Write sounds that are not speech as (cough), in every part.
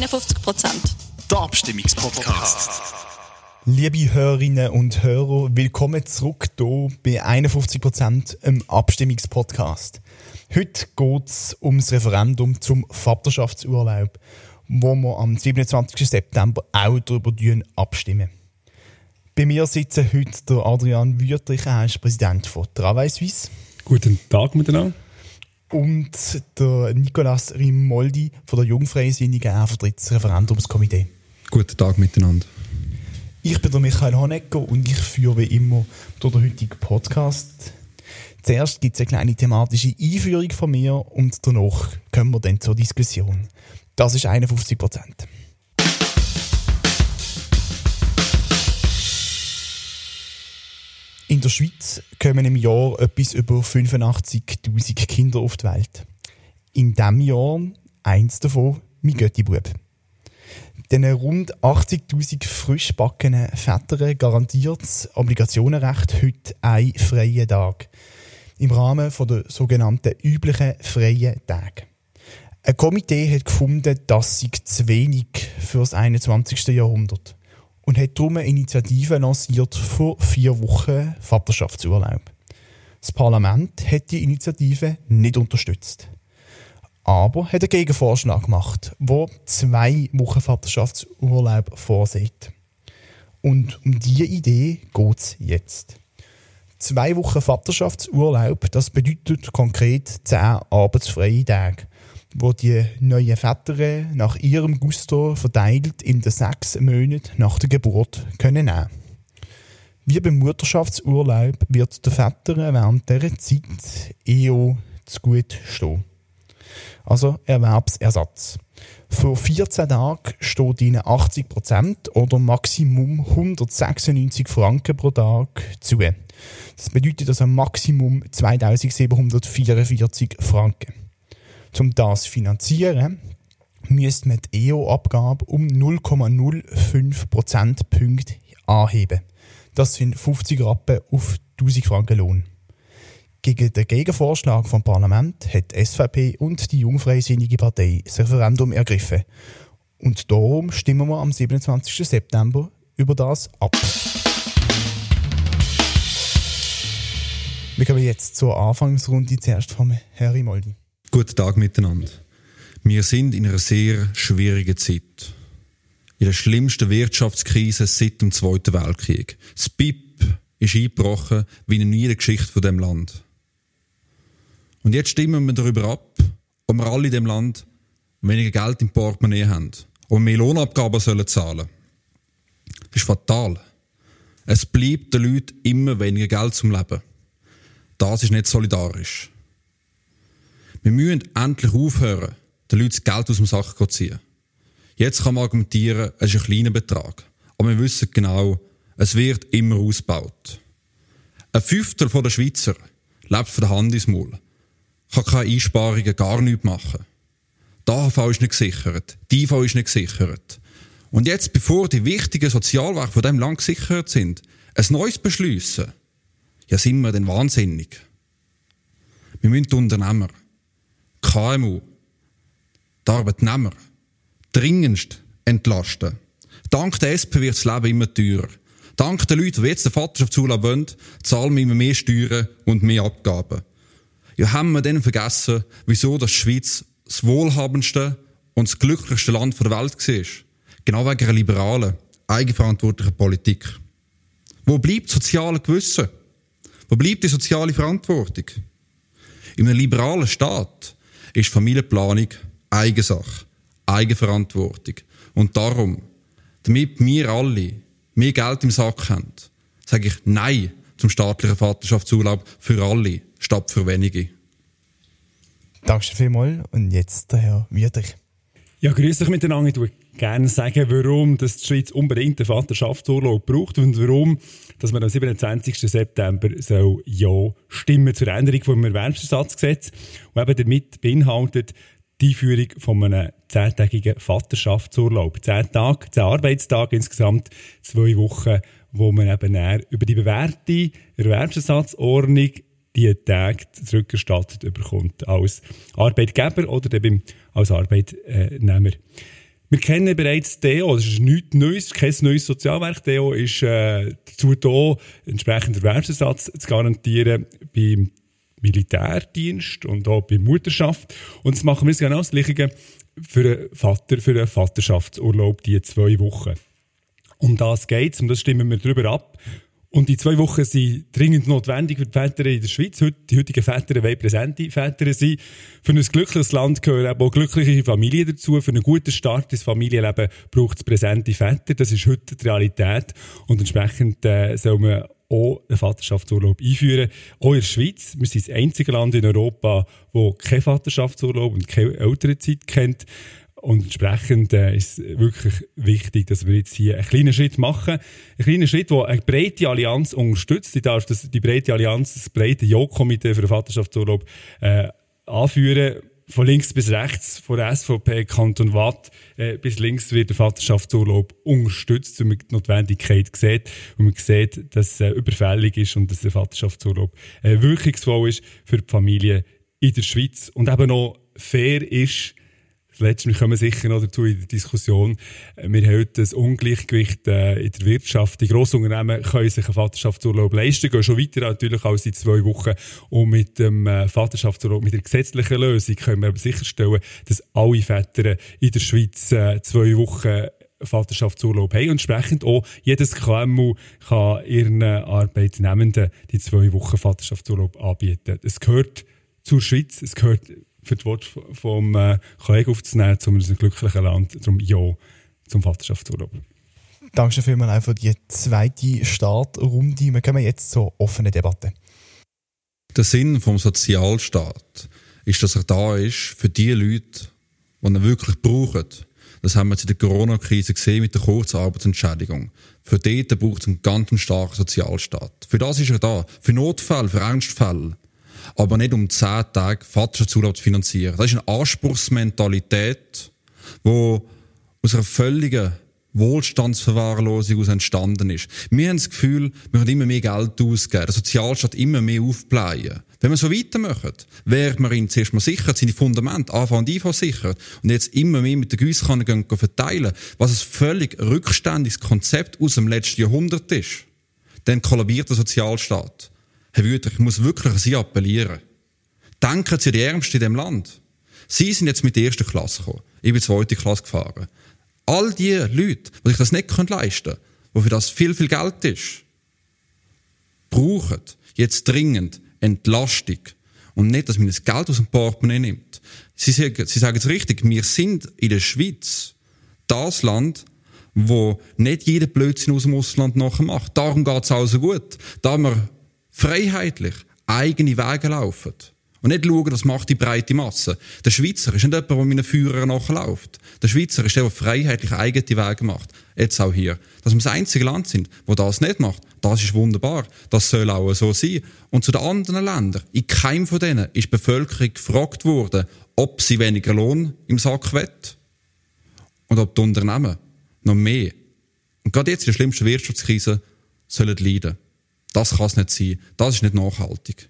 51 Prozent. Der Abstimmungspodcast. Liebe Hörerinnen und Hörer, willkommen zurück hier bei 51% im Abstimmungspodcast. Heute geht es ums Referendum zum Vaterschaftsurlaub, wo wir am 27. September auch darüber abstimmen. Bei mir sitzt heute der Adrian Wüttrich, er ist Präsident von Travail Suisse. Guten Tag miteinander. Und der Nicolas Rimoldi von der Jungfreisinnigen, er vertritt das Referendumskomitee. Guten Tag miteinander. Ich bin der Michael Honecker und ich führe wie immer durch den heutigen Podcast. Zuerst gibt es eine kleine thematische Einführung von mir und danach kommen wir dann zur Diskussion. Das ist 51 Prozent. In der Schweiz kommen im Jahr etwas über 85.000 Kinder auf die Welt. In diesem Jahr eins davon mein Göttibub. Den rund 80.000 frisch backenen Vätern garantiert das Obligationenrecht heute einen freien Tag. Im Rahmen der sogenannten üblichen freien Tage. Ein Komitee hat gefunden, das sei zu wenig für das 21. Jahrhundert und hat darum eine Initiative lanciert vor vier Wochen Vaterschaftsurlaub. Das Parlament hat die Initiative nicht unterstützt. Aber hat einen Gegenvorschlag gemacht, der zwei Wochen Vaterschaftsurlaub vorsieht. Und um diese Idee geht es jetzt. Zwei Wochen Vaterschaftsurlaub, das bedeutet konkret zehn arbeitsfreie Tage wo die neuen Väter nach ihrem Gusto verteilt in den sechs Monaten nach der Geburt können nehmen. Wie beim Mutterschaftsurlaub wird der Vater während dieser Zeit EO zu gut stehen. Also Erwerbsersatz. Für 14 Tage steht ihnen 80% oder Maximum 196 Franken pro Tag zu. Das bedeutet also Maximum 2744 Franken. Um das zu finanzieren, müsste man die EO-Abgabe um 0,05 Prozentpunkte anheben. Das sind 50 Rappen auf 1000 Franken Lohn. Gegen den Gegenvorschlag vom Parlament hat die SVP und die Jungfreisinnige Partei das Referendum ergriffen. Und darum stimmen wir am 27. September über das ab. Wir kommen jetzt zur Anfangsrunde zuerst vom Herr Moldi. Guten Tag miteinander. Wir sind in einer sehr schwierigen Zeit. In der schlimmsten Wirtschaftskrise seit dem Zweiten Weltkrieg. Das BIP ist eingebrochen wie in jeder Geschichte von dem Land. Und jetzt stimmen wir darüber ab, ob wir alle in dem Land weniger Geld im Portemonnaie haben, wir mehr Lohnabgaben sollen zahlen. Das ist fatal. Es bleibt den Leuten immer weniger Geld zum Leben. Das ist nicht solidarisch. Wir müssen endlich aufhören, den Leuten das Geld aus dem Sack zu ziehen. Jetzt kann man argumentieren, es ist ein kleiner Betrag. Aber wir wissen genau, es wird immer ausgebaut. Ein Fünftel der Schweizer lebt von der Hand ins Maul, kann keine Einsparungen gar nichts machen. Die AHV ist nicht gesichert, die IV ist nicht gesichert. Und jetzt, bevor die wichtigen Sozialwerke von diesem Land gesichert sind, ein neues beschliessen, ja, sind wir denn wahnsinnig. Wir müssen die Unternehmer, KMU, die Arbeitnehmer, dringendst entlasten. Dank der SP wird das Leben immer teurer. Dank den Leuten, die jetzt den Vaterschaftsurlaub wollen, zahlen wir immer mehr Steuern und mehr Abgaben. Ja, haben wir denn vergessen, wieso das Schweiz das wohlhabendste und das glücklichste Land der Welt war? Genau wegen einer liberalen, eigenverantwortlichen Politik. Wo bleibt das soziale Gewissen? Wo bleibt die soziale Verantwortung? In einem liberalen Staat ist Familienplanung Eigensache, Eigenverantwortung. Und darum, damit wir alle mehr Geld im Sack haben, sage ich Nein zum staatlichen Vaterschaftsurlaub für alle, statt für wenige. Danke vielmals. Und jetzt der Herr Wiedrich. Ja, grüß dich miteinander. Würde gerne sagen, warum das die Schweiz unbedingt einen Vaterschaftsurlaub braucht und warum dass man am 27. September soll Ja stimmen zur Änderung vom Erwerbsersatzgesetz, und eben damit beinhaltet die Einführung von einem zehntägigen Vaterschaftsurlaub. Zehn Tage, zehn Arbeitstage insgesamt, zwei Wochen, wo man eben über die bewährte Erwerbsersatzordnung die Tage zurückerstattet bekommt als Arbeitgeber oder eben als Arbeitnehmer. Wir kennen bereits DEO, das ist nichts Neues, kein neues Sozialwerk. DEO ist äh, dazu da, entsprechender Erwerbsersatz zu garantieren beim Militärdienst und auch bei Mutterschaft. Und das machen wir genau das Gleiche für einen Vater, für einen Vaterschaftsurlaub, die zwei Wochen. Um das geht's, und das stimmen wir darüber ab. Und die zwei Wochen sind dringend notwendig für die Väter in der Schweiz. Die heutigen Väter wollen präsente Väter sein. Für ein glückliches Land gehören auch glückliche Familien dazu. Für einen guten Start ins Familienleben braucht es präsente Väter. Das ist heute die Realität. Und entsprechend äh, soll man auch einen Vaterschaftsurlaub einführen. Auch in der Schweiz. Wir sind das einzige Land in Europa, das keinen Vaterschaftsurlaub und keine Elternzeit kennt. Und entsprechend äh, ist es wirklich wichtig, dass wir jetzt hier einen kleinen Schritt machen. Einen kleinen Schritt, der eine breite Allianz unterstützt. Ich darf das, die breite Allianz, das breite Jo-Komitee für den Vaterschaftsurlaub äh, anführen. Von links bis rechts, von der SVP, Kanton Watt, äh, bis links wird der Vaterschaftsurlaub unterstützt, weil man die Notwendigkeit sieht und man sieht, dass es äh, überfällig ist und dass der Vaterschaftsurlaub äh, wirkungsvoll ist für die Familie in der Schweiz und eben noch fair ist, Letztlich kommen wir sicher noch dazu in der Diskussion. Wir haben heute ein Ungleichgewicht äh, in der Wirtschaft. Die Grossunternehmen können sich einen Vaterschaftsurlaub leisten, gehen schon weiter natürlich als die zwei Wochen. Und mit dem äh, Vaterschaftsurlaub, mit der gesetzlichen Lösung können wir aber sicherstellen, dass alle Väter in der Schweiz äh, zwei Wochen Vaterschaftsurlaub haben und entsprechend auch jedes KMU kann ihren Arbeitnehmenden die zwei Wochen Vaterschaftsurlaub anbieten. Es gehört zur Schweiz, es gehört für das Wort vom äh, Kollegen aufzunehmen, zu einem glücklichen Land, zum Ja zum Vaterschaftsurlaub. Danke vielmals auch für die zweite Startrunde. Wir kommen jetzt zur offenen Debatte. Der Sinn vom Sozialstaat ist, dass er da ist für die Leute, die ihn wirklich brauchen. Das haben wir jetzt in der Corona-Krise gesehen mit der Kurzarbeitsentschädigung. Für dort braucht es einen ganz starken Sozialstaat. Für das ist er da. Für Notfälle, für Ernstfälle aber nicht um zehn Tage Vaterschaftsurlaub zu finanzieren. Das ist eine Anspruchsmentalität, die aus einer völligen Wohlstandsverwahrlosung aus entstanden ist. Wir haben das Gefühl, wir können immer mehr Geld ausgeben, der Sozialstaat immer mehr aufbleiben. Wenn wir so weitermachen, wäre man ihn zuerst mal sichert, seine Fundamente, AV und IV sichert, und jetzt immer mehr mit der gehen, verteilen, was ein völlig rückständiges Konzept aus dem letzten Jahrhundert ist, dann kollabiert der Sozialstaat. Herr Wüter, ich muss wirklich an Sie appellieren. Denken Sie an die Ärmsten in diesem Land. Sie sind jetzt mit der ersten Klasse gekommen. Ich bin zweite Klasse gefahren. All die Leute, die sich das nicht leisten können, wo für das viel, viel Geld ist, brauchen jetzt dringend Entlastung. Und nicht, dass man das Geld aus dem Portemonnaie nimmt. Sie sagen, Sie sagen es richtig, wir sind in der Schweiz das Land, wo nicht jeder Blödsinn aus dem Ausland nachher macht. Darum geht es also gut. Da wir freiheitlich eigene Wege laufen. Und nicht schauen, was macht die breite Masse. Der Schweizer ist nicht jemand, der meinen Führer nachläuft. Der Schweizer ist der, der freiheitlich eigene Wege macht. Jetzt auch hier. Dass wir das einzige Land sind, wo das nicht macht, das ist wunderbar. Das soll auch so sein. Und zu den anderen Ländern, in keinem von denen ist die Bevölkerung gefragt worden, ob sie weniger Lohn im Sack wollen. Und ob die Unternehmen noch mehr. Und gerade jetzt in der schlimmsten Wirtschaftskrise sollen leiden. Das kann es nicht sein. Das ist nicht nachhaltig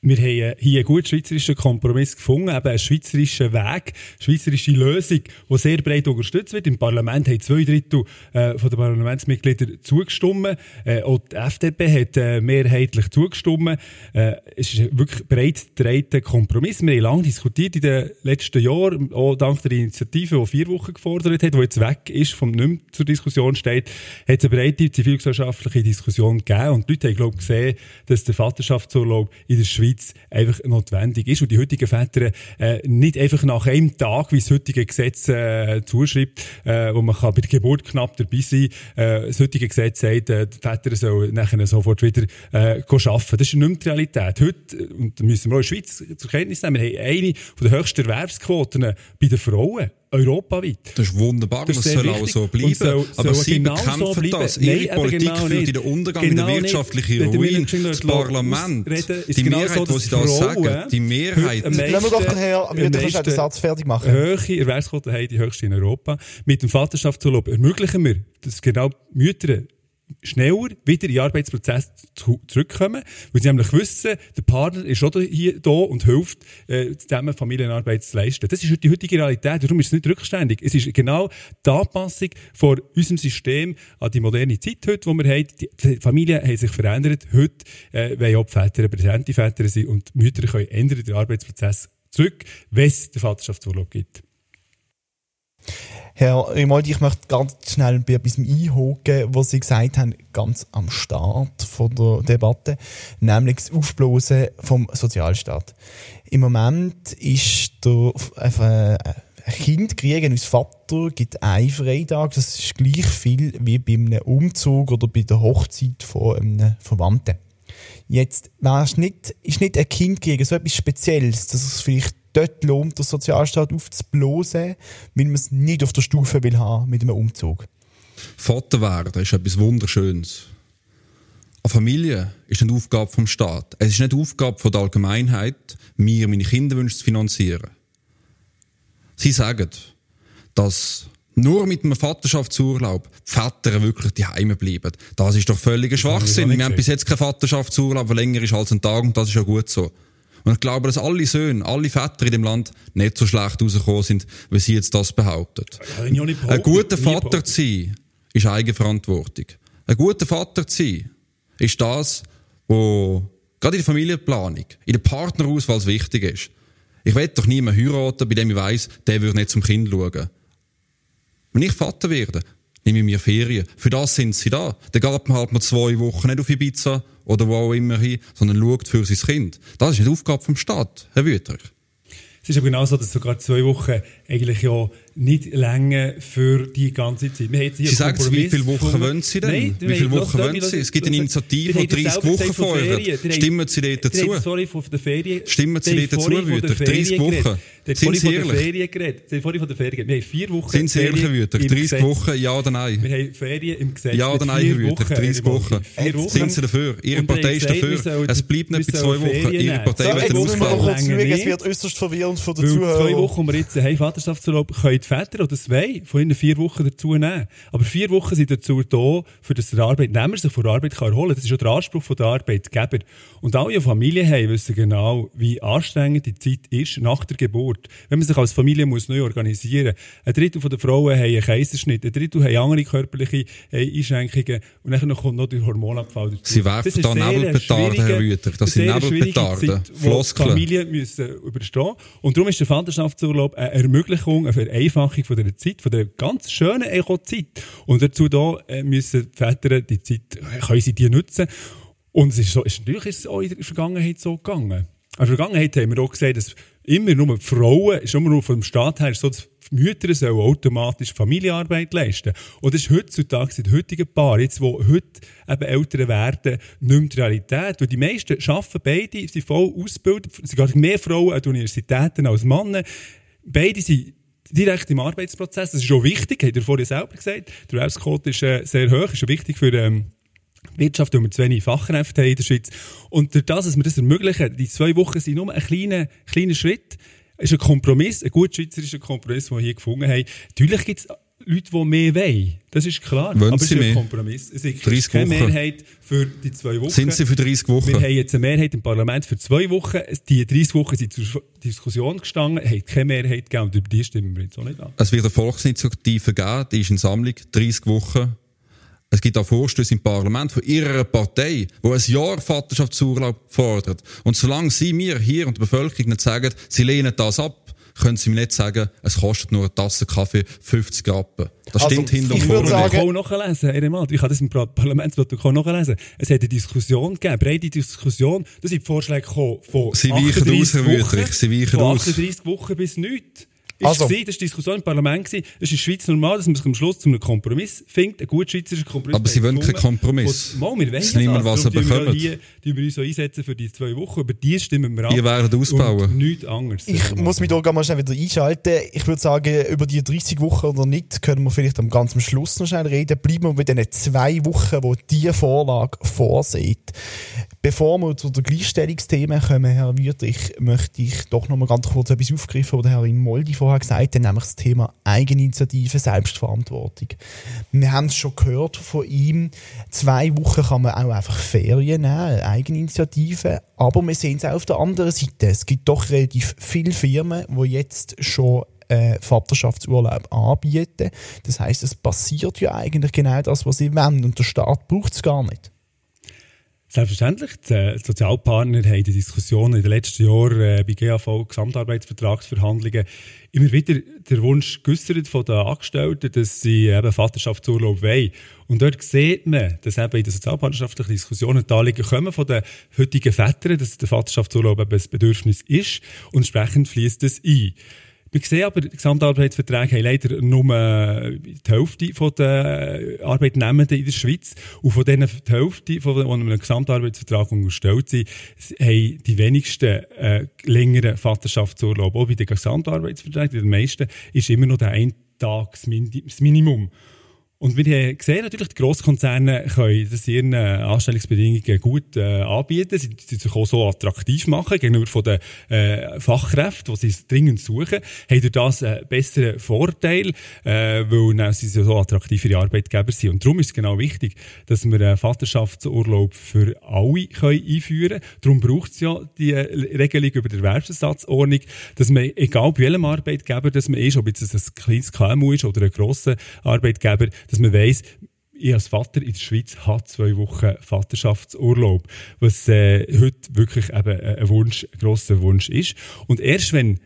wir haben hier einen guten schweizerischen Kompromiss gefunden, eben einen schweizerischen Weg, eine schweizerische Lösung, die sehr breit unterstützt wird. Im Parlament haben zwei Drittel äh, von den Parlamentsmitgliedern zugestimmt. Äh, auch die FDP hat äh, mehrheitlich zugestimmt. Äh, es ist ein wirklich breit getragter Kompromiss. Wir haben lange diskutiert in den letzten Jahren, auch dank der Initiative, die vier Wochen gefordert hat, die jetzt weg ist, vom mehr zur Diskussion steht, hat es eine breite zivilgesellschaftliche Diskussion gegeben. Und die Leute haben, glaube ich, gesehen, dass der Vaterschaftsurlaub in der Schweiz Schweiz einfach notwendig ist und die heutigen Väter äh, nicht einfach nach einem Tag, wie das heutige Gesetz äh, zuschreibt, äh, wo man kann bei der Geburt knapp dabei sein äh, das heutige Gesetz sagt, äh, die Väter sollen nachher sofort wieder äh, arbeiten. Das ist nicht mehr die Realität. Heute, und da müssen wir auch in der Schweiz zur Kenntnis nehmen, wir haben eine der höchsten Erwerbsquoten bei den Frauen europaweit. Das ist wunderbar, das, das soll wichtig. auch so bleiben. Soll, aber soll Sie genau bekämpfen so das. Ihre Nein, Politik genau führt in den Untergang, genau in den wirtschaftlichen Ruin. Das Parlament, reden, die genau Mehrheit, so, die Sie da sagen, die Mehrheit... Lassen wir doch Herr Mütter den Satz fertig machen. Höhere Erwerbsquote haben die höchste in Europa. Mit dem Vaterschaftsurlaub ermöglichen wir, dass genau Mütter schneller wieder in den Arbeitsprozess zu, zurückkommen, weil sie nämlich wissen, der Partner ist auch hier da und hilft, äh, zusammen Familienarbeit zu leisten. Das ist die heutige Realität, darum ist es nicht rückständig. Es ist genau die Anpassung von unserem System an die moderne Zeit heute, die wir haben. Die Familien haben sich verändert. Heute äh, wollen auch die Väter präsente Väter sein und Mütter können ändern den Arbeitsprozess zurück, wenn es den Vaterschaftsurlaub gibt. Herr Rimaldi, ich möchte ganz schnell bei etwas einhaken, was Sie gesagt haben, ganz am Start von der Debatte, nämlich das Aufblasen vom Sozialstaat. Im Moment ist der, äh, ein Kind kriegen als Vater gibt einen Freitag, das ist gleich viel wie bei einem Umzug oder bei der Hochzeit von einem Verwandten. Jetzt ist nicht, ist nicht ein Kind kriegen so etwas Spezielles, dass es vielleicht dort lohnt, den Sozialstaat aufzublasen, weil man es nicht auf der Stufe will haben mit einem Umzug. Vater werden ist etwas Wunderschönes. Eine Familie ist eine Aufgabe vom Staat. Es ist nicht die Aufgabe von der Allgemeinheit, mir meine Kinderwünsche zu finanzieren. Sie sagen, dass nur mit einem Vaterschaftsurlaub die Väter wirklich die Heime bleiben. Das ist doch völliger Schwachsinn. Wir haben bis jetzt keinen Vaterschaftsurlaub, der länger ist als ein Tag und das ist ja gut so. Und ich glaube, dass alle Söhne, alle Väter in dem Land nicht so schlecht rausgekommen sind, wie sie jetzt das behaupten. Ja, ein guter Vater zu sein, ist Eigenverantwortung. Ein guter Vater zu sein, ist das, was gerade in der Familienplanung, in der Partnerauswahl wichtig ist. Ich will doch niemanden heiraten, bei dem ich weiss, der würde nicht zum Kind schauen. Wenn ich Vater werde, nehme ich mir Ferien. Für das sind sie da. Geht man halt mal zwei Wochen nicht auf Ibiza oder wo auch immer hin, sondern schaut für sein Kind. Das ist die Aufgabe vom Staat, Herr Wüterich. Es ist aber genau so, dass sogar zwei Wochen eigentlich ja nicht länger für die ganze Zeit. Wir Sie sagen wie viele Wochen wollen Sie denn? Nein, wie viele Wochen wollen Sie? Es gibt eine Initiative, die 30 Wochen fordert. Stimmen Sie dort dazu? Sorry, von der Ferien. Stimmen Sie dort dazu, Wüter? 30 Wochen. Sind Sie ehrlich? Sie vorhin von der Ferien Wir haben vier Wochen Sind Sie ehrlich, Wüter? 30 Wochen, ja oder nein? Wir haben Ferien im Gesetz. Ja oder nein, Herr Wüter? 30 Wochen. Sind Sie dafür? Ihre Partei ist dafür. Es bleibt nicht bei zwei Wochen. Ihre Partei wird den Ausbau. Es wird äußerst verwirrend für die Zuhörer. Zwei Wochen, die wir jetzt haben, Vaterschaftsurlaub, können die Väter oder zwei von ihnen vier Wochen dazu nehmen. Aber vier Wochen sind dazu da, für das der Arbeitnehmer sich von der Arbeit kann erholen kann. Das ist auch der Anspruch der Arbeitgeber. Und alle, die Familie haben, wissen genau, wie anstrengend die Zeit ist nach der Geburt. Wenn man sich als Familie muss neu organisieren muss. Ein Drittel der Frauen haben einen Kaiserschnitt, ein Drittel haben andere körperliche äh, Einschränkungen und dann kommt noch der Hormonabfall dazu. Sie werfen da Nebelpetarden, Herr Rüter. Das sind Nebelpetarden. Floskeln. Familien müssen überstehen. Und darum ist der Vaterschaftsurlaub eine Ermöglichung, eine Vereinfachung von der Zeit, von der ganz schönen Echo-Zeit. Und dazu da äh, müssen die Väter die Zeit, äh, können sie die nutzen. Und es ist, so, ist natürlich ist es auch in der Vergangenheit so gegangen. In der Vergangenheit haben wir auch gesehen, dass immer nur die Frauen, ist immer nur vom Staat her so, dass Mütter sollen automatisch Familienarbeit leisten. Und das ist heutzutage, in den heutigen Paaren, jetzt, wo heute eben Eltern werden, nicht mehr die Realität. Weil die meisten arbeiten beide, sind voll ausgebildet, es sind mehr Frauen an Universitäten als Männer. Beide sind direkt im Arbeitsprozess. Das ist auch wichtig, hat er vorhin selber gesagt. Der Erwerbsquote ist äh, sehr hoch, ist wichtig für ähm, Wirtschaft, weil wir zu wenig Fachkräfte haben in der Schweiz. Und durch das, dass wir das ermöglichen, die zwei Wochen sind nur ein kleiner, kleiner Schritt, ist ein Kompromiss, ein gut schweizerischer Kompromiss, den wir hier gefunden haben. Natürlich gibt es Leute, die mehr wollen. Das ist klar. Wollen aber es ist ein Kompromiss. Es ist keine Wochen. Mehrheit für die zwei Wochen. Sind Sie für 30 Wochen? Wir haben jetzt eine Mehrheit im Parlament für zwei Wochen. Die 30 Wochen sind zur Diskussion gestanden, haben keine Mehrheit gegeben und über die stimmen wir jetzt auch nicht an. Es wird eine Volksinitiative geben, die ist in Sammlung, 30 Wochen. Es gibt auch Vorstöße im Parlament von Ihrer Partei, die ein Jahr Vaterschaftsurlaub fordert. Und solange Sie mir hier und der Bevölkerung nicht sagen, Sie lehnen das ab, können Sie mir nicht sagen, es kostet nur eine Tasse Kaffee 50 Rappen. Das also, stimmt hinter und vorne. Ich würde auch nachlesen, Ich habe das im Parlamentsprotokoll nachlesen. Es hat eine Diskussion gegeben, breite Diskussion. Da sind Vorschläge gekommen von Sie weichen aus, Herr Wüterich. Sie weichen aus. Von 38 Wochen bis nichts. Also. Ist das war die Diskussion im Parlament. Es ist in der Schweiz normal, dass man sich am Schluss zu einem Kompromiss findet. Ein gut schweizerischer Kompromiss. Aber Sie wollen keinen Kompromiss. Mal, wir wollen Sie nehmen, was Sie bekommen. Hier, die wir uns so einsetzen für die zwei Wochen. Über die stimmen wir ab. Wir werden ausbauen. Und nichts anderes. Ich muss mich da mal schnell wieder einschalten. Ich würde sagen, über die 30 Wochen oder nicht, können wir vielleicht am ganz Schluss noch schnell reden. Bleiben wir mit den zwei Wochen, wo die Vorlage vorsieht. Bevor wir zu den Gleichstellungsthemen kommen, Herr Wüthrich, möchte ich doch noch mal ganz kurz etwas aufgreifen, was Herr in Moldi vorher gesagt hat, nämlich das Thema Eigeninitiative, Selbstverantwortung. Wir haben es schon gehört von ihm, zwei Wochen kann man auch einfach Ferien nehmen, Eigeninitiative, aber wir sehen es auch auf der anderen Seite. Es gibt doch relativ viele Firmen, die jetzt schon äh, Vaterschaftsurlaub anbieten. Das heißt, es passiert ja eigentlich genau das, was sie wollen und der Staat braucht es gar nicht. Selbstverständlich. Die Sozialpartner haben die Diskussionen in den letzten Jahren äh, bei GAV Gesamtarbeitsvertragsverhandlungen immer wieder den Wunsch geäußert von den Angestellten, dass sie eben Vaterschaftsurlaub wollen. Und dort sieht man, dass eben in den sozialpartnerschaftlichen Diskussionen die Anliegen kommen von den heutigen Vätern, dass der Vaterschaftsurlaub eben ein Bedürfnis ist und entsprechend fließt es ein. Wir sehen aber, die Gesamtarbeitsverträge haben leider nur äh, die Hälfte der Arbeitnehmenden in der Schweiz. Und von denen die Hälfte, von denen einem Gesamtarbeitsvertrag unterstellt sind, haben die wenigsten äh, längeren Vaterschaftsurlaub. Auch bei den Gesamtarbeitsverträgen, bei den meisten, ist immer noch der Eintagsminimum. Und wir haben gesehen, natürlich, die Grosskonzerne können das ihren äh, Anstellungsbedingungen gut äh, anbieten. Sie, sie sich auch so attraktiv machen gegenüber von den äh, Fachkräften, die sie dringend suchen. Haben durch das einen besseren Vorteil, äh, weil sie so attraktivere Arbeitgeber sind. Und darum ist es genau wichtig, dass wir einen Vaterschaftsurlaub für alle können einführen können. Darum braucht es ja die äh, Regelung über die Erwerbsersatzordnung, dass man, egal bei welchem Arbeitgeber dass man ist, ob jetzt ein kleines KMU ist oder ein grosser Arbeitgeber, dass man weiss, ich als Vater in der Schweiz habe zwei Wochen Vaterschaftsurlaub, was äh, heute wirklich eben ein Wunsch, ein grosser Wunsch ist. Und erst wenn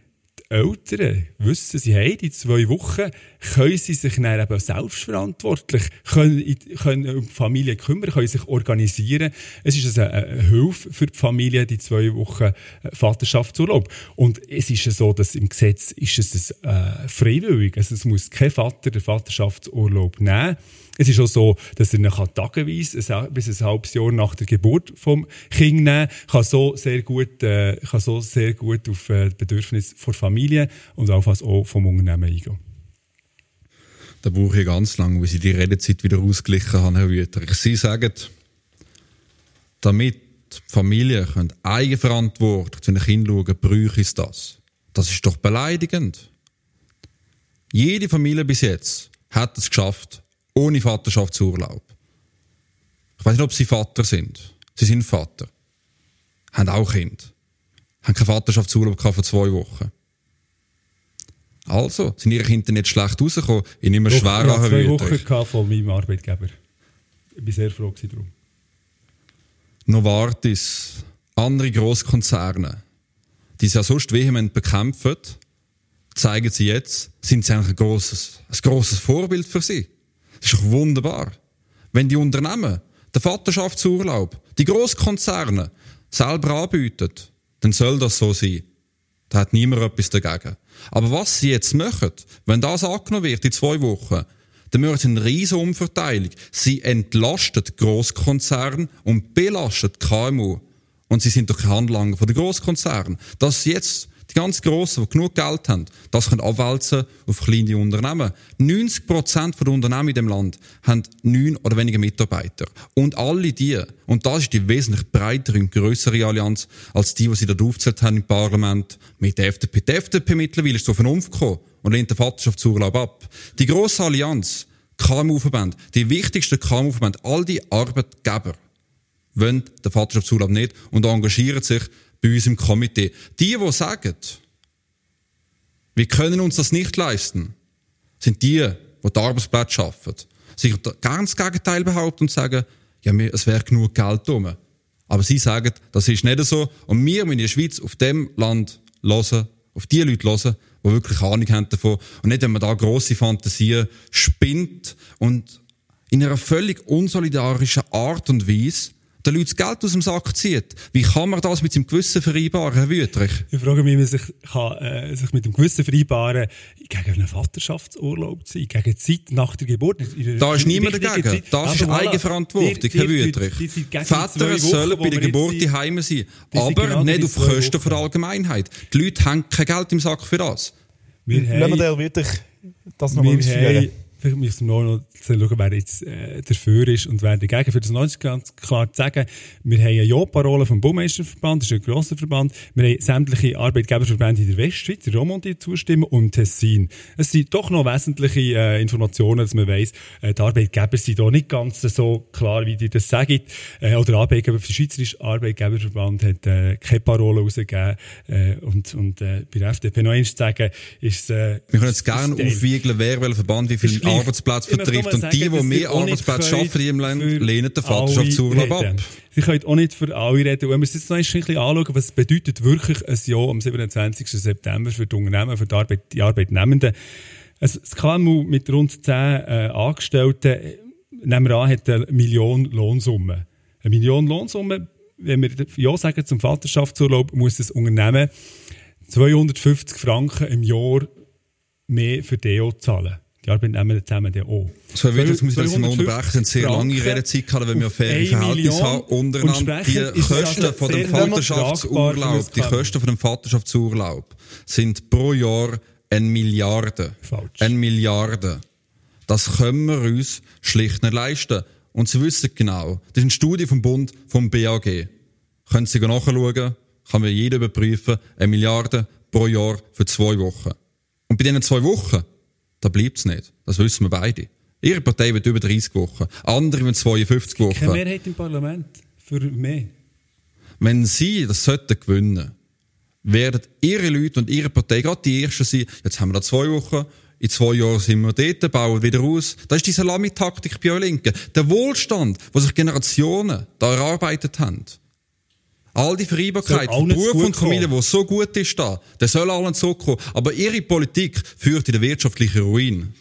Eltern wissen, sie haben die zwei Wochen, können sie sich dann eben selbstverantwortlich können, können um die Familie kümmern, können sich organisieren. Es ist eine, eine Hilfe für die Familie, die zwei Wochen äh, Vaterschaftsurlaub. Und es ist so, dass im Gesetz ist es äh, freiwillig. Also es muss kein Vater den Vaterschaftsurlaub nehmen. Es ist auch so, dass er ihn tageweise, bis ein halbes Jahr nach der Geburt vom Kind nehmen kann, so sehr gut, äh, kann so sehr gut auf äh, Bedürfnisse der Familie und auch vom Unternehmen eingehen. Da brauche ich ganz lange, wie Sie die Redezeit wieder ausgeglichen haben, Herr Wüterich. Sie sagen, damit Familien eigenverantwortlich zu den Kindern schauen, bräuchte es das. Das ist doch beleidigend. Jede Familie bis jetzt hat es geschafft, ohne Vaterschaftsurlaub. Ich weiß nicht, ob Sie Vater sind. Sie sind Vater. Haben auch Kind. Haben keinen Vaterschaftsurlaub von zwei Wochen. Also, sind ihre Kinder nicht schlecht rausgekommen? Ich nehme schwer an, Ich hatte zwei Wochen von meinem Arbeitgeber. Ich bin sehr froh darum. Novartis, andere Grosskonzerne, die sie ja sonst vehement bekämpfen, zeigen sie jetzt, sind sie eigentlich ein grosses, ein grosses Vorbild für sie. Das ist doch wunderbar. Wenn die Unternehmen den Vaterschaftsurlaub, die Grosskonzerne selber anbieten, dann soll das so sein. Da hat niemand etwas dagegen. Aber was sie jetzt machen, wenn das angenommen wird in zwei Wochen, dann machen sie eine riesige Umverteilung. Sie entlastet Grosskonzerne und belastet KMU. Und sie sind doch kein Handlanger von den Grosskonzernen. Dass jetzt die ganz Grossen, die genug Geld haben, das können abwälzen auf kleine Unternehmen. 90 Prozent der Unternehmen in dem Land haben neun oder weniger Mitarbeiter. Und alle die, und das ist die wesentlich breitere und größere Allianz als die, die sie dort aufgezählt haben im Parlament mit der FDP. Die FDP mittlerweile ist so Vernunft gekommen und lehnt den Vaterschaftsurlaub ab. Die grosse Allianz, KMU-Verband, die wichtigsten KMU-Verbände, all die Arbeitgeber, wollen den Vaterschaftsurlaub nicht und engagieren sich bei uns im Komitee. Die, die sagen, wir können uns das nicht leisten, sind die, die die Arbeitsplätze schaffen. Sich ganz Gegenteil behaupten und sagen, ja, es wäre genug Geld drum. Aber sie sagen, das ist nicht so. Und wir müssen in der Schweiz auf dem Land hören, auf die Leute hören, die wirklich Ahnung haben davon. Und nicht, wenn man da grosse Fantasien spinnt und in einer völlig unsolidarischen Art und Weise den Leuten das Geld aus dem Sack zieht. Wie kann man das mit seinem Gewissen vereinbaren, Herr Wüterich? Ich frage mich, wie man sich, kann, äh, sich mit dem Gewissen vereinbaren gegen einen Vaterschaftsurlaub zu sein, gegen die Zeit nach der Geburt. Da ist niemand dagegen. Zeit. Das ist Eigenverantwortung, Herr Wüterich. Väter sollen bei der Geburt die Heime sein, aber genau nicht auf Kosten Wochen. der Allgemeinheit. Die Leute haben kein Geld im Sack für das. Wir Lassen wir Wüterich das nochmal ausführen. Vielleicht müssen wir noch schauen, wer jetzt äh, dafür ist und wer dagegen. Für das noch ist ganz klar zu sagen, wir haben eine Ja-Parole vom Baumeisterverband, das ist ein grosser Verband. Wir haben sämtliche Arbeitgeberverbände in der Westschweiz, in Romont, die zustimmen und Tessin. Es sind doch noch wesentliche äh, Informationen, dass man weiss, äh, die Arbeitgeber sind da nicht ganz so klar, wie die das sagen. Äh, oder Arbeitgeber, der Schweizerische Arbeitgeberverband hat äh, keine Parole rausgegeben. Äh, und und äh, bei der FDP noch eins zu sagen, ist äh, Wir können jetzt gerne aufwiegeln, wer welcher Verband wie viele Arbeitsplätze vertrifft. Und die, die mehr Arbeitsplätze schaffen in ihrem Land, lehnen den Vaterschaftsurlaub ab. Sie können auch nicht für alle reden. Wenn wir uns jetzt noch ein bisschen anschauen, was bedeutet wirklich ein Jahr am 27. September für die Unternehmen, für die, Arbeit, die Arbeitnehmenden. Also das KMU mit rund 10 äh, Angestellten, nehmen wir an, hat eine Million Lohnsumme. Eine Million Lohnsumme, wenn wir Ja sagen zum Vaterschaftsurlaub, muss das Unternehmen 250 Franken im Jahr mehr für DO zahlen. Die Arbeitnehmer zusammen der auch. So, wie das muss ich das mal unterbrechen. Sehr lange Redezeit gehabt, wenn wir faire Verhältnisse haben untereinander. Die Kosten von dem Vaterschaftsurlaub, die Kosten von dem Vaterschaftsurlaub sind pro Jahr eine Milliarde. Falsch. Eine Milliarde. Das können wir uns schlicht nicht leisten. Und Sie wissen genau, das ist eine Studie vom Bund, vom BAG. Können Sie nachschauen, kann mir jeder überprüfen, eine Milliarde pro Jahr für zwei Wochen. Und bei diesen zwei Wochen, da bleibt's nicht. Das wissen wir beide. Ihre Partei wird über 30 Wochen. Andere wird 52 Wochen. Keine Mehrheit im Parlament für mehr. Wenn Sie das sollten gewinnen, werden Ihre Leute und Ihre Partei gerade die Ersten sein, jetzt haben wir da zwei Wochen, in zwei Jahren sind wir dort, bauen wieder aus. Das ist die Salamitaktik bei euch Linken. Der Wohlstand, wo sich Generationen da erarbeitet haben. All die Vereinbarkeit von Beruf und Familie, die so gut ist da, der soll allen so kommen. Aber ihre Politik führt in den wirtschaftlichen Ruin.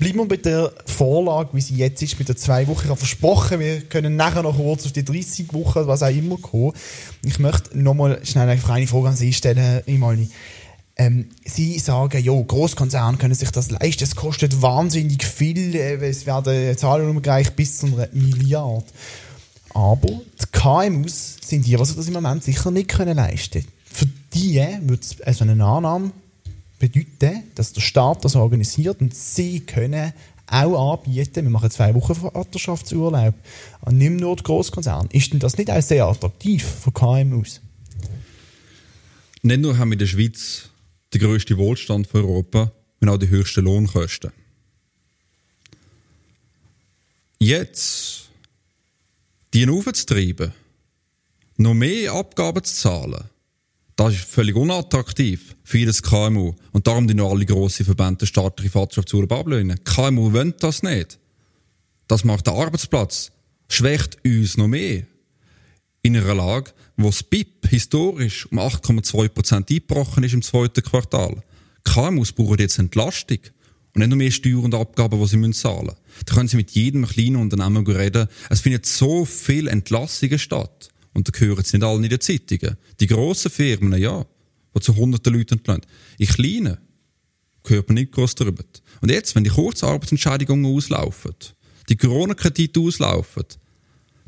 Bleiben wir bei der Vorlage, wie sie jetzt ist, mit der zwei Wochen. Ich habe versprochen, wir können nachher noch kurz auf die 30 Wochen, was auch immer, kommen. Ich möchte nochmal schnell eine Frage an Sie stellen, Imani. Ähm, Sie sagen, ja, Großkonzerne können sich das leisten, es kostet wahnsinnig viel, äh, es werden Zahlen umgereicht bis zu einer Milliarde. Aber die KMUs sind die, die sich das im Moment sicher nicht können leisten können. Für die wird es also eine Annahme bedeuten, dass der Staat das organisiert und sie können auch anbieten, wir machen zwei Wochen Vaterschaftsurlaub an nicht nur die Großkonzerne. Ist denn das nicht auch sehr attraktiv für KMUs? Nicht nur haben wir in der Schweiz den grössten Wohlstand von Europa, sondern auch die höchsten Lohnkosten. Jetzt die aufzutreiben, noch mehr Abgaben zu zahlen, das ist völlig unattraktiv für jedes KMU. Und darum die noch alle grossen Verbände staatliche Vaterschaftsurlaub ablehnen. KMU wollen das nicht. Das macht den Arbeitsplatz, schwächt uns noch mehr. In einer Lage, wo das BIP historisch um 8,2% eingebrochen ist im zweiten Quartal. KMUs brauchen jetzt Entlastung. Und nicht nur mehr Steuern und Abgaben, die sie zahlen müssen. Da können sie mit jedem kleinen Unternehmen reden. Es findet so viel Entlassungen statt. Und da gehören sie nicht alle in den Zeitungen. Die grossen Firmen, ja, die zu hunderten Leuten entlassen. In kleinen gehört man nicht groß darüber. Und jetzt, wenn die Kurzarbeitsentschädigungen auslaufen, die Corona-Kredite auslaufen,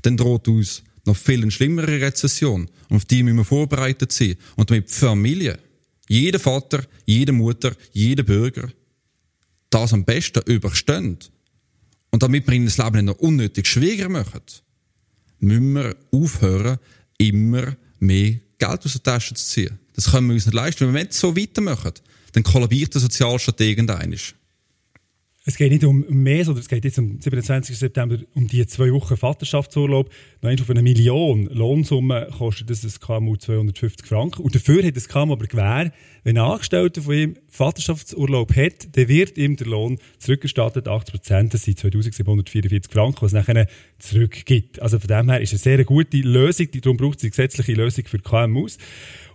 dann droht uns noch viel schlimmere Rezession. Und auf die müssen wir vorbereitet sein. Und damit die Familie, jeder Vater, jede Mutter, jeder Bürger, das am besten überstehen. Und damit wir ihnen das Leben nicht noch unnötig schwieriger machen, müssen wir aufhören, immer mehr Geld aus der Tasche zu ziehen. Das können wir uns nicht leisten. Wenn wir jetzt so weitermachen, dann kollabiert der Sozialstaat irgendeiner. Es geht nicht um mehr, sondern es geht jetzt am 27. September um die zwei Wochen Vaterschaftsurlaub. Noch auf eine Million Lohnsumme kostet das das KMU 250 Franken. Und dafür hat das KMU aber Gewähr, wenn ein Angestellter von ihm Vaterschaftsurlaub hat, dann wird ihm der Lohn zurückgestattet, 80 Prozent, das sind 2744 Franken, was nachher zurückgibt. Also von dem her ist es eine sehr gute Lösung, darum braucht es eine gesetzliche Lösung für KMUs.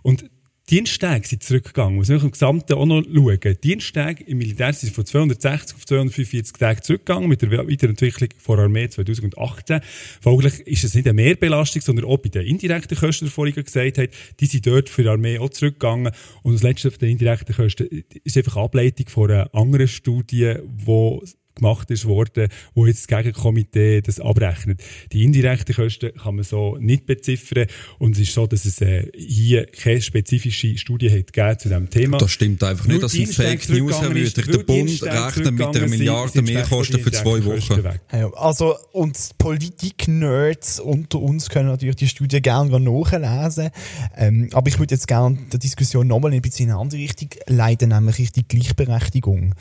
Und Diensttage sind zurückgegangen. Muss man im Gesamten auch noch schauen. Diensttage im Militär sind von 260 auf 245 Tage zurückgegangen mit der Weiterentwicklung vor Armee 2018. Folglich ist es nicht eine Mehrbelastung, sondern auch bei den indirekten Kosten, die vorhin gesagt hat, die sind dort für die Armee auch zurückgegangen. Und das letzte von den indirekten Kosten ist einfach Ableitung von einer anderen Studie, die gemacht ist worden, wo jetzt das Gegenkomitee das abrechnet. Die indirekten Kosten kann man so nicht beziffern und es ist so, dass es äh, hier keine spezifische Studie hat gegeben zu diesem Thema. Das stimmt einfach nicht, dass ein Fake News erwidert. Der Bund rechnet mit einer Milliarde Mehrkosten für zwei Wochen. Ja, also, und Politik-Nerds unter uns können natürlich die Studie gerne nachlesen. Ähm, aber ich würde jetzt gerne die Diskussion nochmal ein bisschen in eine andere Richtung leiten, nämlich Richtung Gleichberechtigung.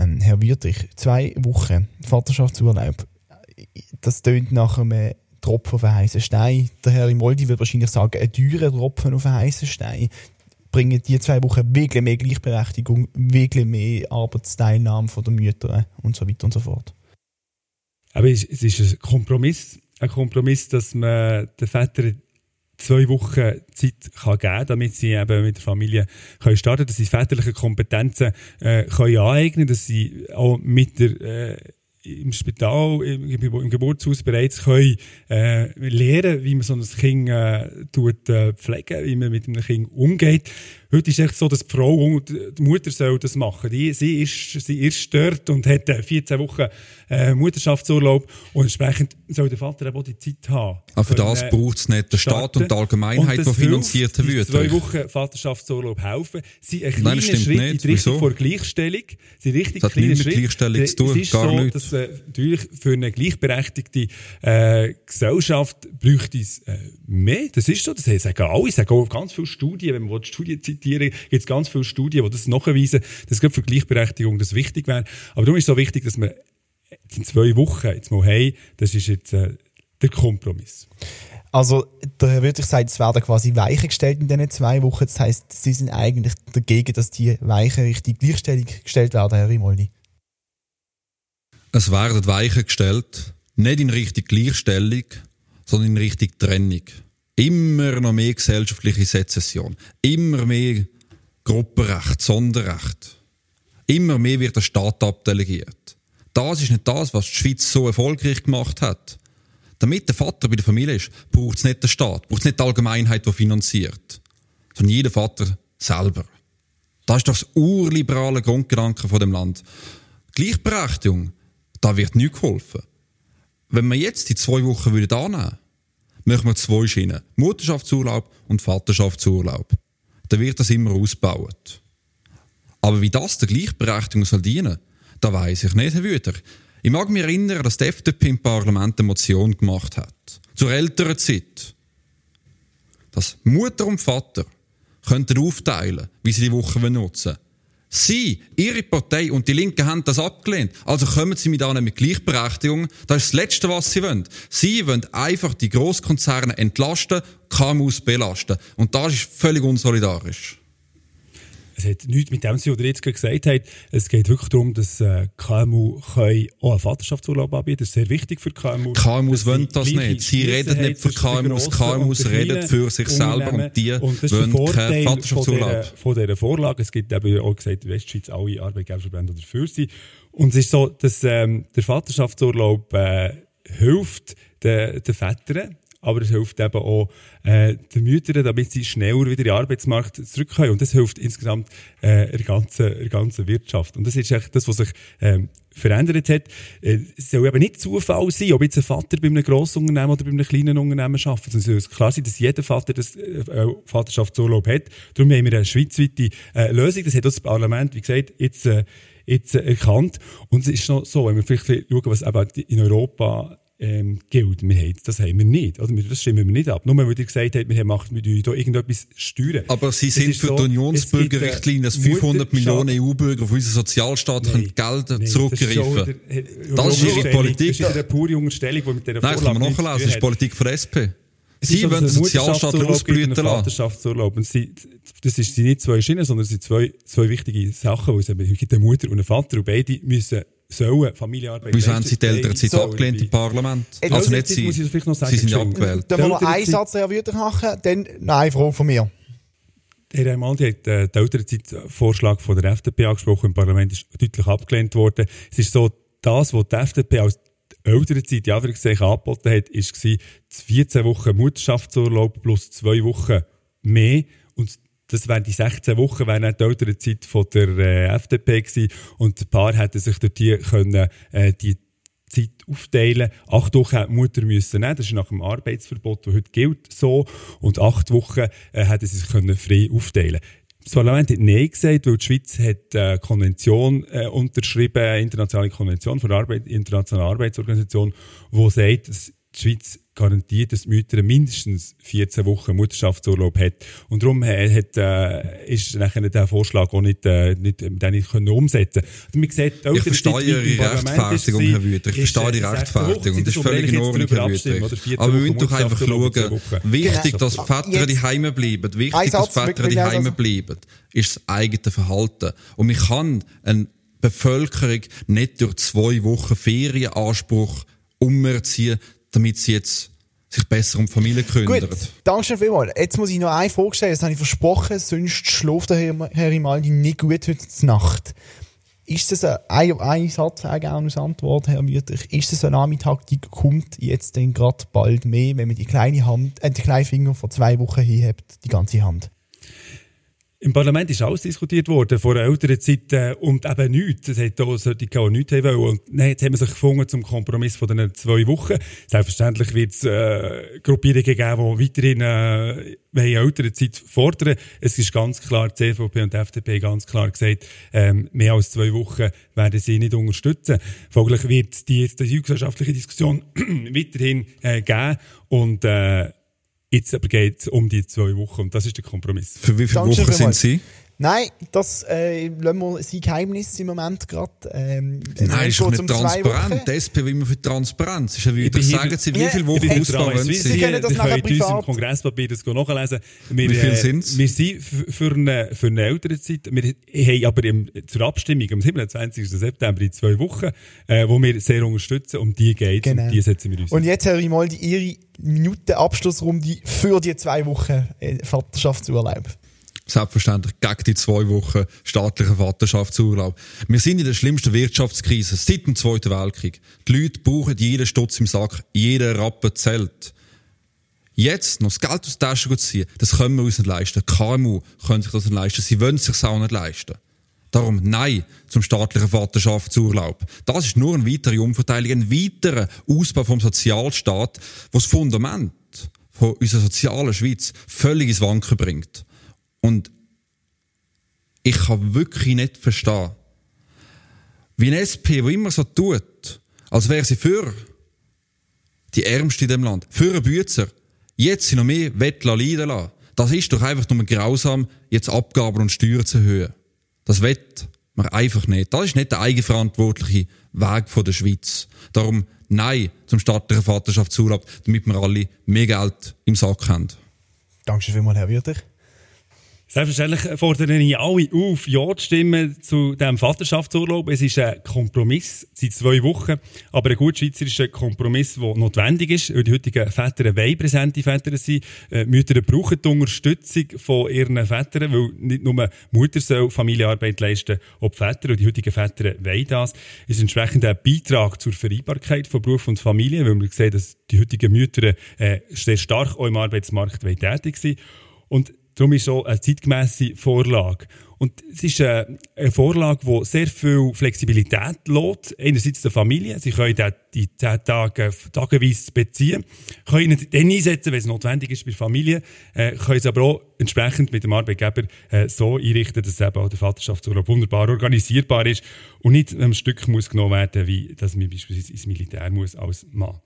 Ähm, Herr Wiertrich, zwei Wochen Vaterschaftsurlaub. Das tönt nach einem Tropfen auf einen heißen Stein. Der Herr Imoldi würde wahrscheinlich sagen, ein teurer Tropfen auf einen heißen Stein. Bringen die zwei Wochen wirklich mehr Gleichberechtigung, wirklich mehr Arbeitsteilnahme von den Müttern und so weiter und so fort. Aber es ist ein Kompromiss, ein Kompromiss, dass man den Vätern zwei Wochen Zeit kann geben damit sie eben mit der Familie können starten dass sie väterliche Kompetenzen äh, können aneignen dass sie auch mit der äh, im Spital, im, im Geburtshaus bereits können, äh, lernen, wie man so ein Kind äh, tut, äh, pflegen, wie man mit einem Kind umgeht. Heute ist es echt so, dass die Frau und die Mutter soll das machen. Die, sie, ist, sie ist dort und hat 14 äh, Wochen äh, Mutterschaftsurlaub und entsprechend soll der Vater eben auch die Zeit haben. Aber für das äh, braucht es nicht der Staat und die Allgemeinheit, die finanziert wird. zwei Wochen Vaterschaftsurlaub helfen. Sie ein kleiner Schritt nicht. in die Richtung vor Gleichstellung. Sie richtig das hat nichts mit Gleichstellung zu tun, gar so, nicht. Äh, natürlich für eine gleichberechtigte äh, Gesellschaft bräuchte es äh, mehr. Das ist so. Das sagen alle. sagen auch ganz viele Studien, wenn man Studienzeit zitieren, gibt es ganz viele Studien, die das nachweisen, dass gerade für Gleichberechtigung das wichtig wäre. Aber darum ist es so wichtig, dass wir in zwei Wochen jetzt mal haben, das ist jetzt äh, der Kompromiss. Also, da würde ich sagen, es werden quasi Weichen gestellt in diesen zwei Wochen. Das heisst, Sie sind eigentlich dagegen, dass die Weichen Richtung Gleichstellung gestellt werden, Herr Rimoldi? Es werden Weichen gestellt, nicht in Richtung Gleichstellung, sondern in Richtung Trennung immer noch mehr gesellschaftliche Sezession, immer mehr Gruppenrecht, Sonderrecht. Immer mehr wird der Staat abdelegiert. Das ist nicht das, was die Schweiz so erfolgreich gemacht hat. Damit der Vater bei der Familie ist, braucht es nicht den Staat, braucht es nicht die Allgemeinheit, die finanziert, sondern jeder Vater selber. Das ist das urliberale Grundgedanke von dem Land. Gleichberechtigung, da wird nicht geholfen. Wenn wir jetzt die zwei Wochen annehmen würden, machen wir zwei Schienen. Mutterschaftsurlaub und Vaterschaftsurlaub. Dann wird das immer ausgebaut. Aber wie das der Gleichberechtigung soll dienen, da weiß ich nicht, Herr Wüter. Ich mag mich erinnern, dass die FDP im Parlament eine Motion gemacht hat. Zur älteren Zeit. Dass Mutter und Vater könnten aufteilen, wie sie die Woche nutzen wollen. Sie, Ihre Partei und die Linken haben das abgelehnt. Also kommen Sie mit einer mit Gleichberechtigung. Das ist das Letzte, was Sie wollen. Sie wollen einfach die Großkonzerne entlasten, KMUs belasten. Und das ist völlig unsolidarisch es hat nichts mit dem zu tun, was ihr jetzt gesagt habt. Es geht wirklich darum, dass äh, KMU können auch einen Vaterschaftsurlaub anbieten Das ist sehr wichtig für KMU. KMUs wollen das nicht. Sie reden nicht für KMUs. KMUs reden für sich selber und die und das wollen keinen Vaterschaftsurlaub. Von dieser Vorlage. Es gibt eben auch gesagt, in Westschweiz alle Arbeitgeberverbände dafür sind. Und es ist so, dass ähm, der Vaterschaftsurlaub äh, hilft den, den Vätern aber es hilft eben auch äh, den Müttern, damit sie schneller wieder in den Arbeitsmarkt zurückkommen. Und das hilft insgesamt äh, der, ganzen, der ganzen Wirtschaft. Und das ist echt das, was sich ähm, verändert hat. Äh, es soll eben nicht Zufall sein, ob jetzt ein Vater bei einem Grossunternehmen oder bei einem kleinen Unternehmen arbeitet. Es soll klar sein, dass jeder Vater das äh, Vaterschaftsurlaub hat. Darum haben wir eine schweizweite äh, Lösung. Das hat das Parlament, wie gesagt, jetzt, äh, jetzt äh, erkannt. Und es ist noch so, wenn wir vielleicht schauen, was eben in Europa ähm, gilt. Wir haben, das haben wir nicht. Also, das stimmen wir nicht ab. Nur weil ihr gesagt habt, wir machen wir hier irgendetwas steuern. Aber Sie sind für so, die Unionsbürgerrichtlinie, dass 500 Millionen EU-Bürger auf unseren Sozialstaat nein, Geld nein, zurückgreifen Das ist, Ihre Politik. Das ist eine pure Unterstellung, die mit dieser Nein, das kann man nachlesen. Das ist Politik von SP. Sie wollen den Sozialstaat ausblüten lassen. Vaterschaftsurlaub. Und sie, das sind nicht zwei Schienen, sondern es sind zwei, zwei wichtige Sachen, weil es gibt eine Mutter und einen Vater und beide müssen sollen Familienarbeit Wieso haben Sie die Elternzeit abgelehnt im Parlament? Also, also nicht Sie, Sie sind abgewählt. Dann wir noch einen Satz wieder machen, dann noch eine Frage von mir. Herr Reimaldi hat äh, den Elternzeitvorschlag von der FDP angesprochen, im Parlament ist deutlich abgelehnt worden. Es ist so, das, was die FDP als Elternzeit in Anführungszeichen angeboten hat, war 14 Wochen Mutterschaftsurlaub plus zwei Wochen mehr. Das wären die 16 Wochen, wären auch die Elternzeit von der äh, FDP gewesen. Und ein Paar hätten sich dort die, können, äh, die Zeit aufteilen. Acht Wochen hat die Mutter müssen nehmen. Das ist nach dem Arbeitsverbot, das heute gilt, so. Und acht Wochen äh, hätten sie sich können frei aufteilen das Parlament hat Nein gesagt, weil die Schweiz hat eine Konvention äh, unterschrieben, eine internationale Konvention von der Arbeit, internationalen Arbeitsorganisation, die sagt, dass die Schweiz garantiert, dass die Mütter mindestens 14 Wochen Mutterschaftsurlaub hat. Und darum hat, äh, ist nachher der Vorschlag auch nicht, äh, nicht, den nicht können umsetzen können. Ich verstehe Ihre Rechtfertigung, Herr Wüter. Ich verstehe die Rechtfertigung. Das ist völlig in Ordnung, Herr Wüter. Aber wir müssen doch einfach schauen, wichtig, dass Väter die Heime bleiben, wichtig, dass Väter die Heime bleiben, ist das eigene Verhalten. Und man kann eine Bevölkerung nicht durch zwei Wochen Ferienanspruch umerziehen, damit sie jetzt sich besser um die Familie kümmern. Gut, danke schön vielmals. Jetzt muss ich noch eine Frage stellen, das habe ich versprochen, sonst schläft der Herr, Herr Imaldi nicht gut heute Nacht. Ist das ein, ein, Satz, eine Antwort, Herr Wüterich, ist das eine Nahmitaktik, kommt jetzt denn gerade bald mehr, wenn man die kleine Hand, äh, die kleinen Finger vor zwei Wochen hinhebt, die ganze Hand? Im Parlament ist alles diskutiert worden, vor älteren Zeiten, und eben nichts. Das hätte auch, sollte auch nichts haben wollen. Und dann jetzt haben wir sich gefunden zum Kompromiss von den zwei Wochen. Selbstverständlich wird es äh, Gruppierungen geben, die weiterhin äh, eine ältere Zeit fordern. Es ist ganz klar, die CVP und die FDP ganz klar gesagt, ähm, mehr als zwei Wochen werden sie nicht unterstützen. Folglich wird die, die gesellschaftliche Diskussion (clears throat) weiterhin äh, geben und äh, Jetzt aber geht es um die zwei Wochen und das ist der Kompromiss. Für wie viele Wochen sind Sie? Nein, das äh, lassen wir sein Geheimnis im Moment gerade. Ähm, Nein, ist doch nicht transparent. Die SP will immer für Transparenz. Ist ja wieder, sagen Sie, wie viele Wochen Ausbau wollen Sie? Sie können das nachher privat. unserem Kongresspapier das nachlesen. Wir, wie viel sind es? Wir sind für eine, für eine ältere Zeit. Wir haben aber im, zur Abstimmung am 27. September in zwei Wochen, äh, wo wir sehr unterstützen, um die geht genau. um die setzen wir uns. Und jetzt habe ich mal die, Ihre Minuten Abschlussrunde für die zwei Wochen äh, Vaterschaftsurlaub selbstverständlich gegen die zwei Wochen staatlichen Vaterschaftsurlaub. Wir sind in der schlimmsten Wirtschaftskrise seit dem Zweiten Weltkrieg. Die Leute brauchen jeden Stutz im Sack, jeden Rappen zählt. Jetzt noch das Geld aus der Tasche ziehen, das können wir uns nicht leisten. KMU können sich das nicht leisten. Sie wollen es sich auch nicht leisten. Darum Nein zum staatlichen Vaterschaftsurlaub. Das ist nur eine weitere Umverteilung, ein weiterer Ausbau vom Sozialstaat, was das Fundament von unserer sozialen Schweiz völlig ins Wanken bringt. Und ich kann wirklich nicht verstehen, wie ein SP, wo immer so tut, als wäre sie für die Ärmsten in dem Land, für einen Bützer, jetzt sie noch mehr Wettla leiden lassen. Das ist doch einfach nur grausam, jetzt Abgaben und Steuern zu erhöhen. Das wett man einfach nicht. Das ist nicht der eigenverantwortliche Weg von der Schweiz. Darum Nein zum staatlichen Vaterschaftsurlaub, damit wir alle mehr Geld im Sack haben. Danke vielmals, Herr Wirtich. Selbstverständlich fordern ich alle auf, Ja zu stimmen zu diesem Vaterschaftsurlaub. Es ist ein Kompromiss seit zwei Wochen, aber ein gut schweizerischer Kompromiss, der notwendig ist, weil die heutigen Väter präsente Väter sind. Die Mütter brauchen die Unterstützung von ihren Vätern, weil nicht nur Mutter soll Familienarbeit leisten, die Väter und die heutigen Väter wollen das. Es ist entsprechend ein Beitrag zur Vereinbarkeit von Beruf und Familie, weil wir sehen, dass die heutigen Mütter äh, sehr stark auch im Arbeitsmarkt tätig sind. Und Darum ist es auch eine zeitgemässe Vorlage. Und es ist eine, Vorlage, die sehr viel Flexibilität lässt. Einerseits der Familie. Sie können die zehn Tage tageweise beziehen, können dann einsetzen, wenn es notwendig ist bei der Familie, äh, können sie aber auch entsprechend mit dem Arbeitgeber äh, so einrichten, dass eben auch der Vaterschaftsurlaub wunderbar organisierbar ist und nicht ein Stück muss genommen werden, wie dass man beispielsweise ins Militär muss als Mann.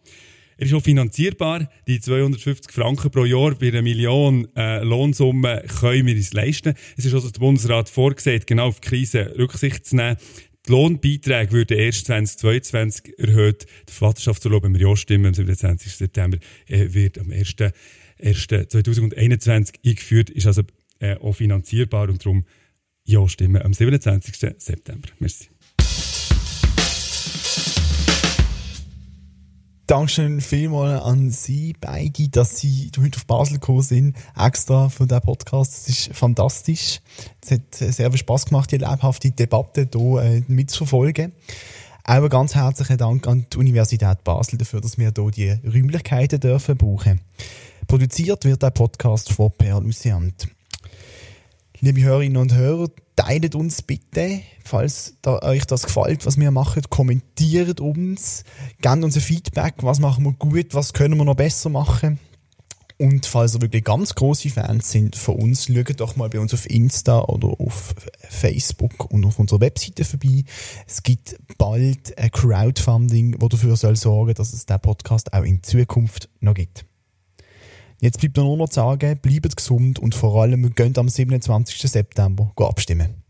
Er ist auch finanzierbar. Die 250 Franken pro Jahr bei einer Million äh, Lohnsumme können wir uns leisten. Es ist also der Bundesrat vorgesehen, genau auf die Krise Rücksicht zu nehmen. Die Lohnbeiträge würden erst 2022 erhöht. Der Vaterschaftsurlaub, wenn wir ja stimmen, am 27. September, äh, wird am 1. 1. 2021 eingeführt, ist also äh, auch finanzierbar und darum ja stimmen am 27. September. Merci. Dankeschön vielmals an Sie beide, dass Sie heute auf Basel gekommen sind, extra für diesen Podcast. Das ist fantastisch. Es hat sehr viel Spass gemacht, die lebhafte Debatte hier äh, mitzuverfolgen. Auch ganz herzlichen Dank an die Universität Basel dafür, dass wir hier die Räumlichkeiten dürfen brauchen. Produziert wird der Podcast von Per Luciant. Liebe Hörerinnen und Hörer, teilt uns bitte, falls da euch das gefällt, was wir machen, kommentiert uns, gebt uns ein Feedback, was machen wir gut, was können wir noch besser machen. Und falls ihr wirklich ganz große Fans sind von uns, schaut doch mal bei uns auf Insta oder auf Facebook und auf unserer Webseite vorbei. Es gibt bald ein Crowdfunding, das dafür soll sorgen, dass es den Podcast auch in Zukunft noch gibt. Jetzt bleibt nur noch zu sagen, bleibt gesund und vor allem, gehen am 27. September abstimmen.